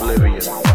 oblivion.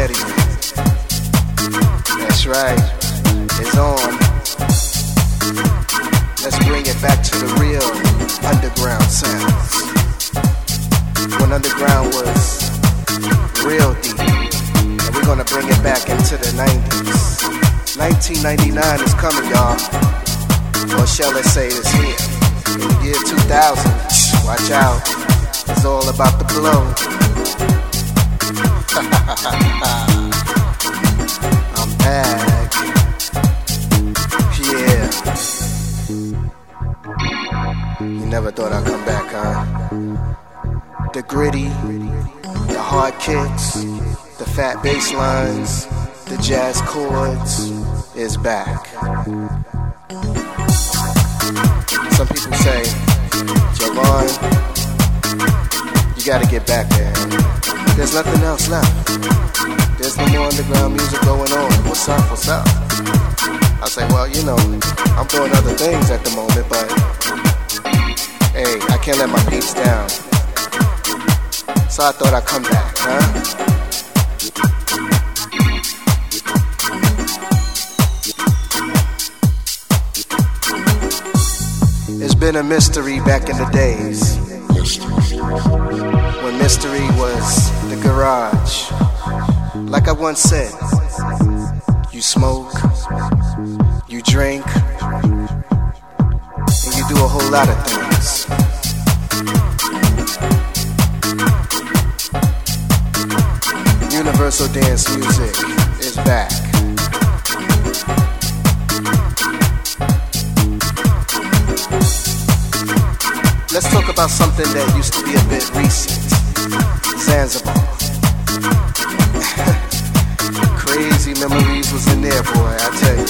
ahead of you. That's right, it's on. Let's bring it back to the real underground sounds. When underground was real deep, and we're gonna bring it back into the 90s. 1999 is coming, y'all. Or shall I say it's here. In the year 2000, watch out. It's all about the glow. I'm back. Yeah. You never thought I'd come back, huh? The gritty, the hard kicks, the fat bass the jazz chords is back. Some people say, Javon, you gotta get back there. There's nothing else left. There's no more underground music going on. What's up? What's up? I say, well, you know, I'm doing other things at the moment, but hey, I can't let my peeps down. So I thought I'd come back, huh? It's been a mystery back in the days when mystery was the garage. Like I once said, you smoke, you drink, and you do a whole lot of things. Universal dance music is back. Let's talk about something that used to be a bit recent. Zanzibar. Crazy memories was in there, boy, I tell you.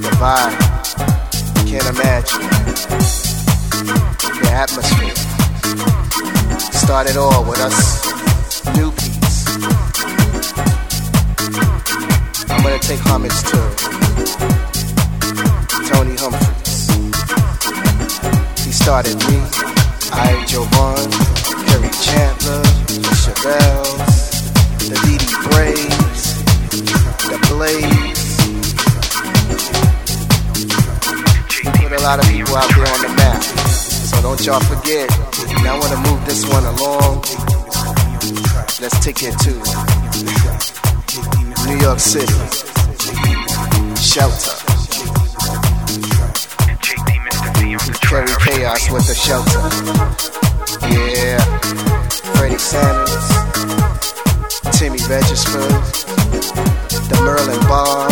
The vibe. Can't imagine. The atmosphere. Started all with us new peeps. I'm gonna take homage to started me, I, Jovan, Kerri Chandler, the Chevelles, the Dee Braves, the Blaze. Put a lot of people out there on the map. So don't y'all forget. Now I wanna move this one along. Let's take it to New York City. Shelter. Chaos with the shelter. Yeah. Freddie Sanders. Timmy Regisford. The Merlin Bobb.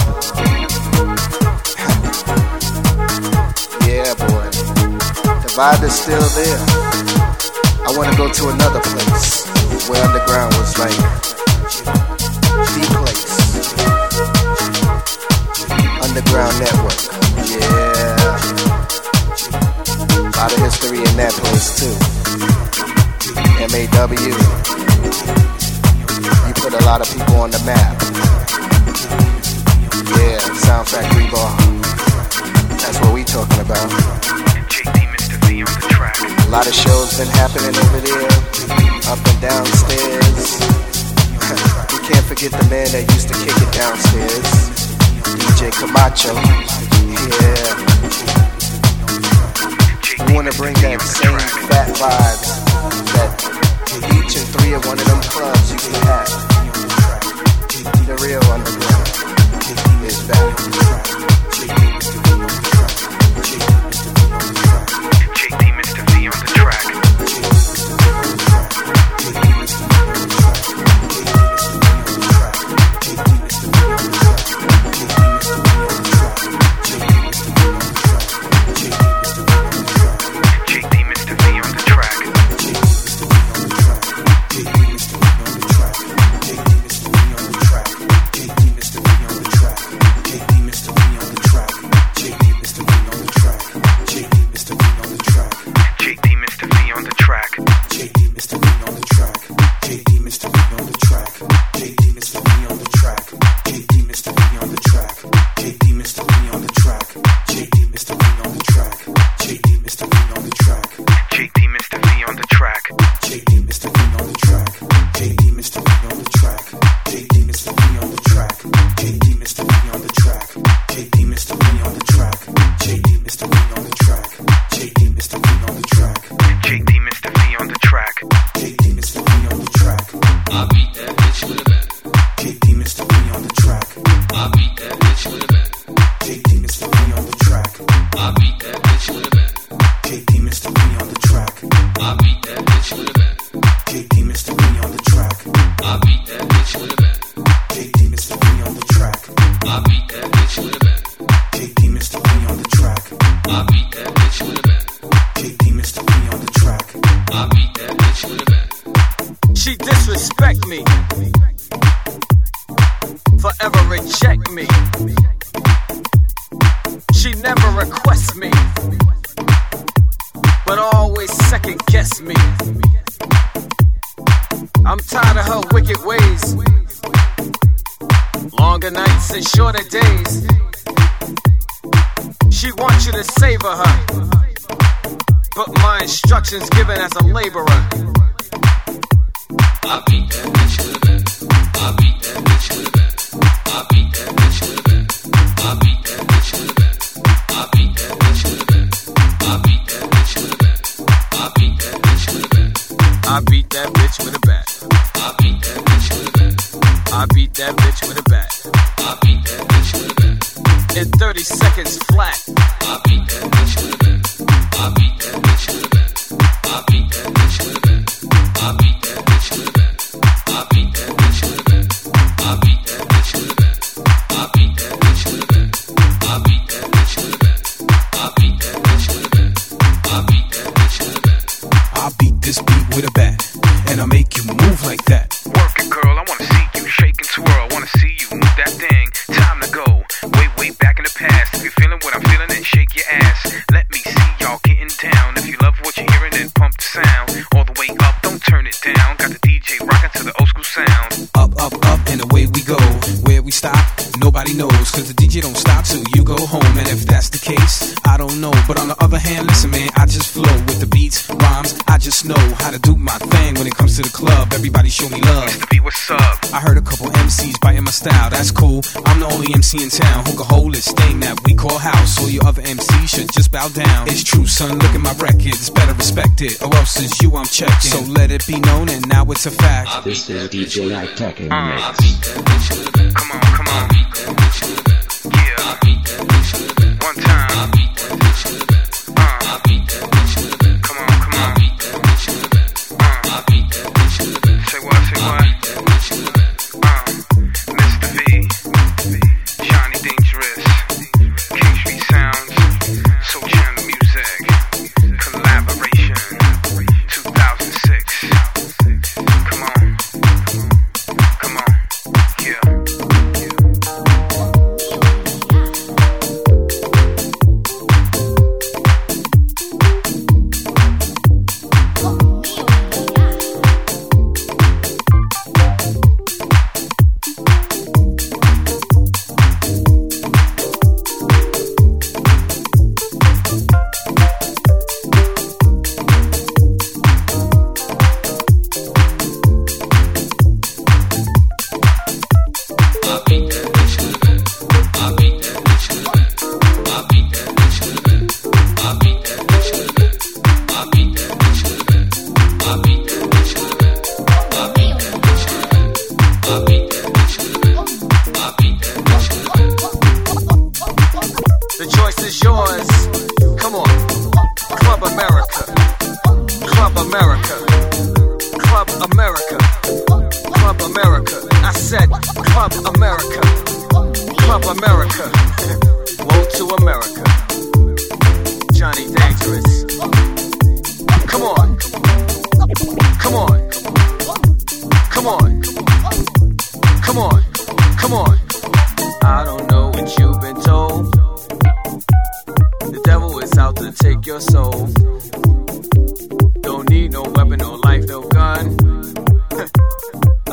yeah, boy. The vibe is still there. I wanna go to another place where underground was like the place. Underground Network. Yeah. Lot of history in that place too. MAW. You put a lot of people on the map. Yeah, Sound Factory Bar. That's what we talking about. A lot of shows been happening over there, up and downstairs. we can't forget the man that used to kick it downstairs, DJ Camacho. Yeah. We wanna bring that same fat vibes that to each and three of one of them clubs you can have. The real underground is back. never request me, but always second guess me. I'm tired of her wicked ways, longer nights and shorter days. She wants you to savor her, but my instructions given as a laborer. I beat that bitch to the bat. I beat that bitch to the bat. I beat that bitch to the. It's true, son. Look at my records, better respect it, or else since you I'm checking. So let it be known, and now it's a fact. This is DJ I-Tek in Uh, mix. Come on.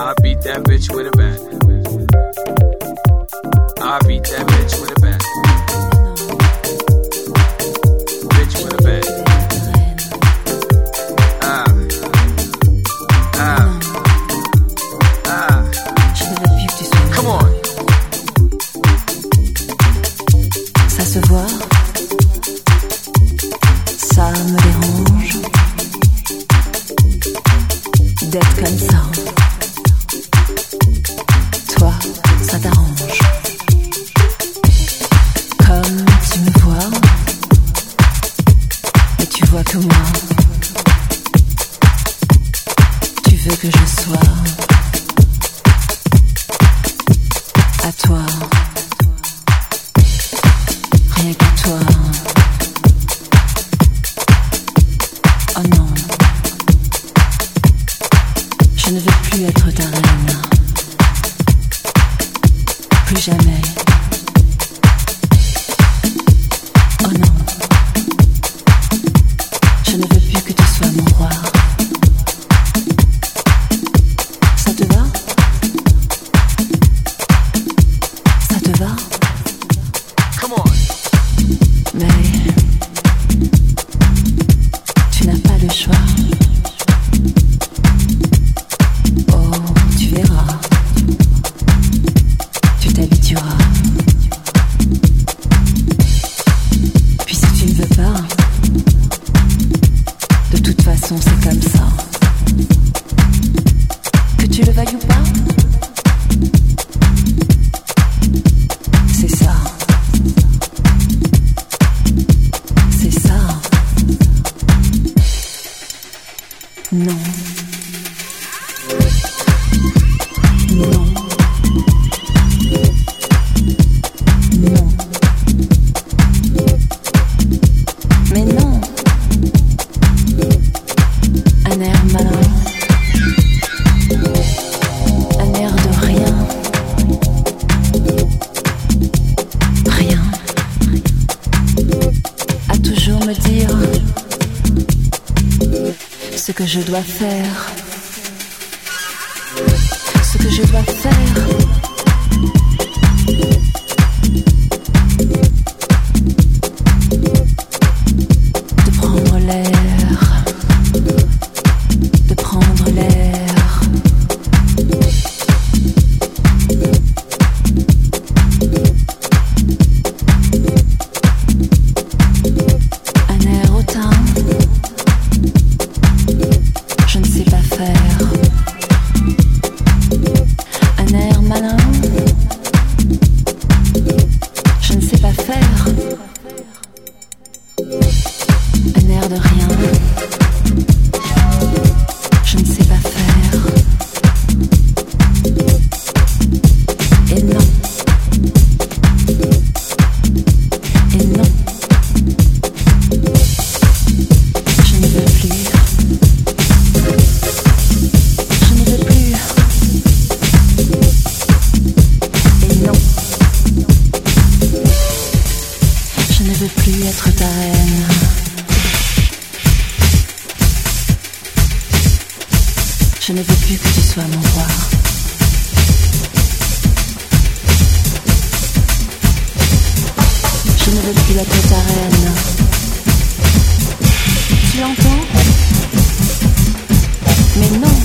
I beat that bitch with a bat. Non. Je dois faire. Tu entends Mais non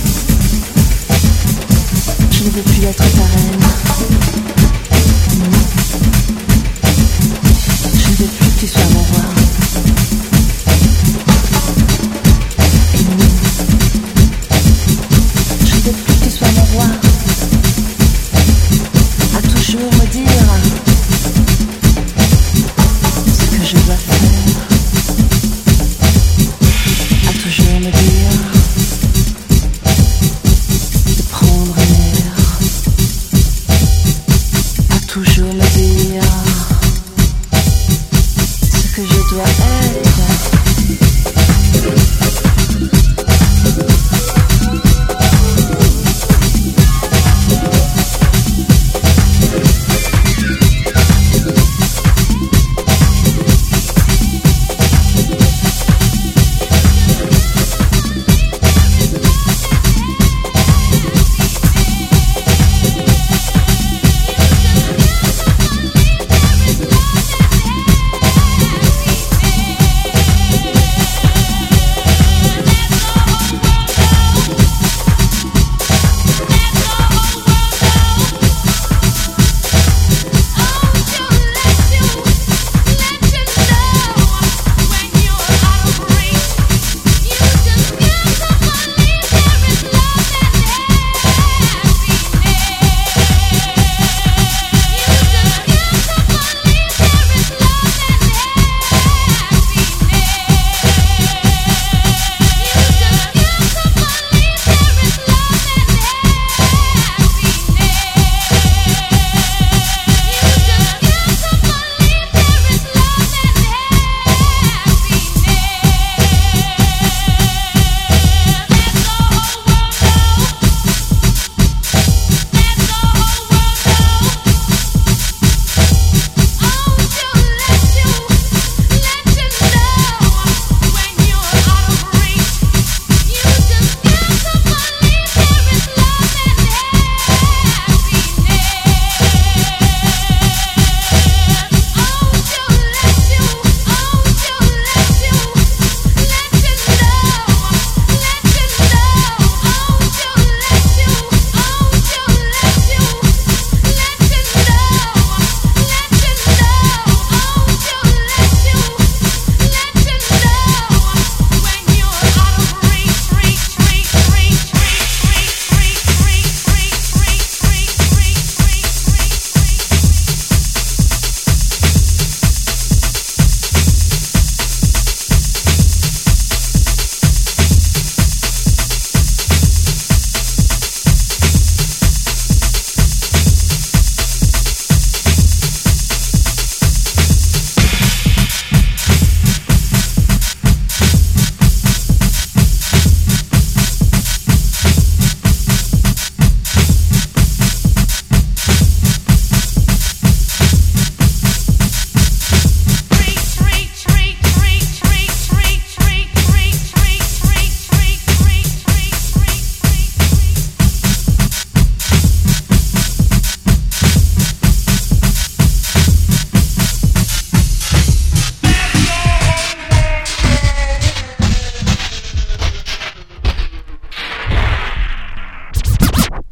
Je ne veux plus être ta reine. Non. Je ne veux plus que tu sois mon roi.